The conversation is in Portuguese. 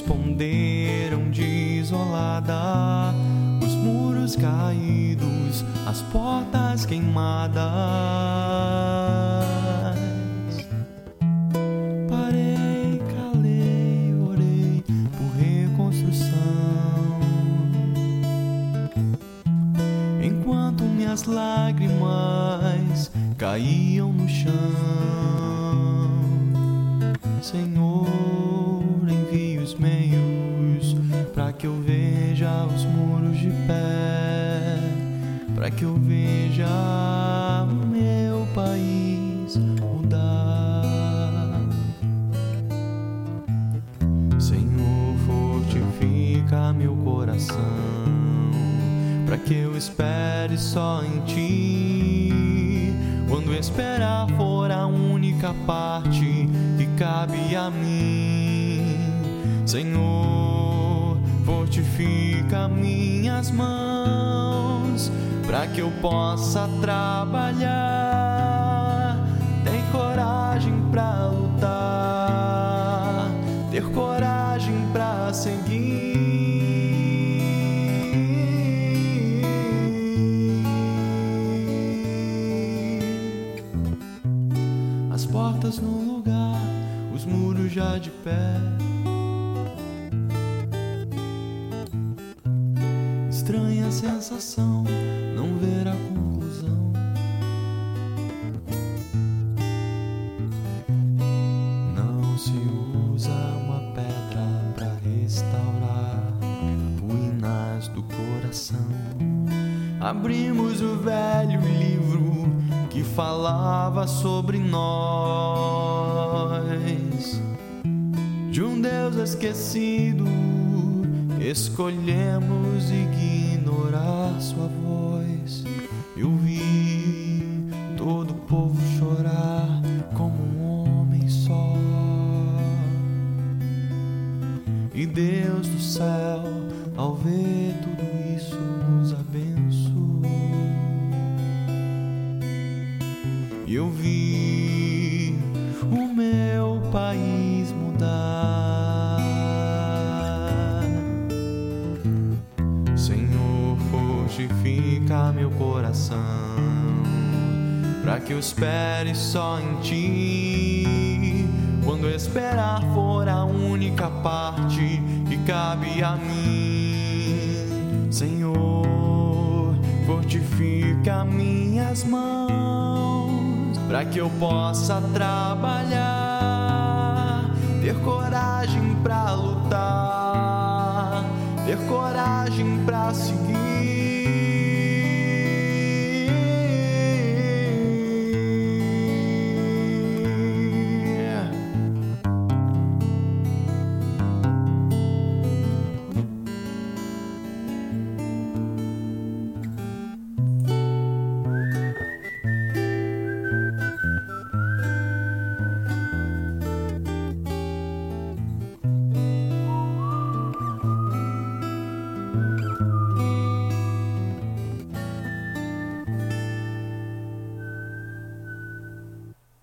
esconderam de isolada os muros caídos, as portas queimadas. Parei, calei, orei por reconstrução. Enquanto minhas lágrimas caíam no chão, Senhor, envie os meios para que eu veja os muros de pé, para que eu veja meu país mudar. Senhor, fortifica meu coração, para que eu espere só em ti. Esperar for a única parte que cabe a mim, Senhor, fortifica minhas mãos, para que eu possa trabalhar. Tem coragem pra lutar, ter coragem pra seguir. Portas no lugar, os muros já de pé. Estranha sensação, não ver a conclusão. Não se usa uma pedra para restaurar ruínas do coração. Abrimos o velho livro que falava sobre nós. De um Deus esquecido, escolhemos ignorar sua voz. Eu vi todo o povo chorar como um homem só. E Deus do céu, ao ver eu vi o meu país mudar. Senhor, fortifica meu coração, para que eu espere só em ti. Quando esperar for a única parte que cabe a mim, Senhor, fortifica minhas mãos, para que eu possa trabalhar, ter coragem pra lutar, ter coragem pra seguir.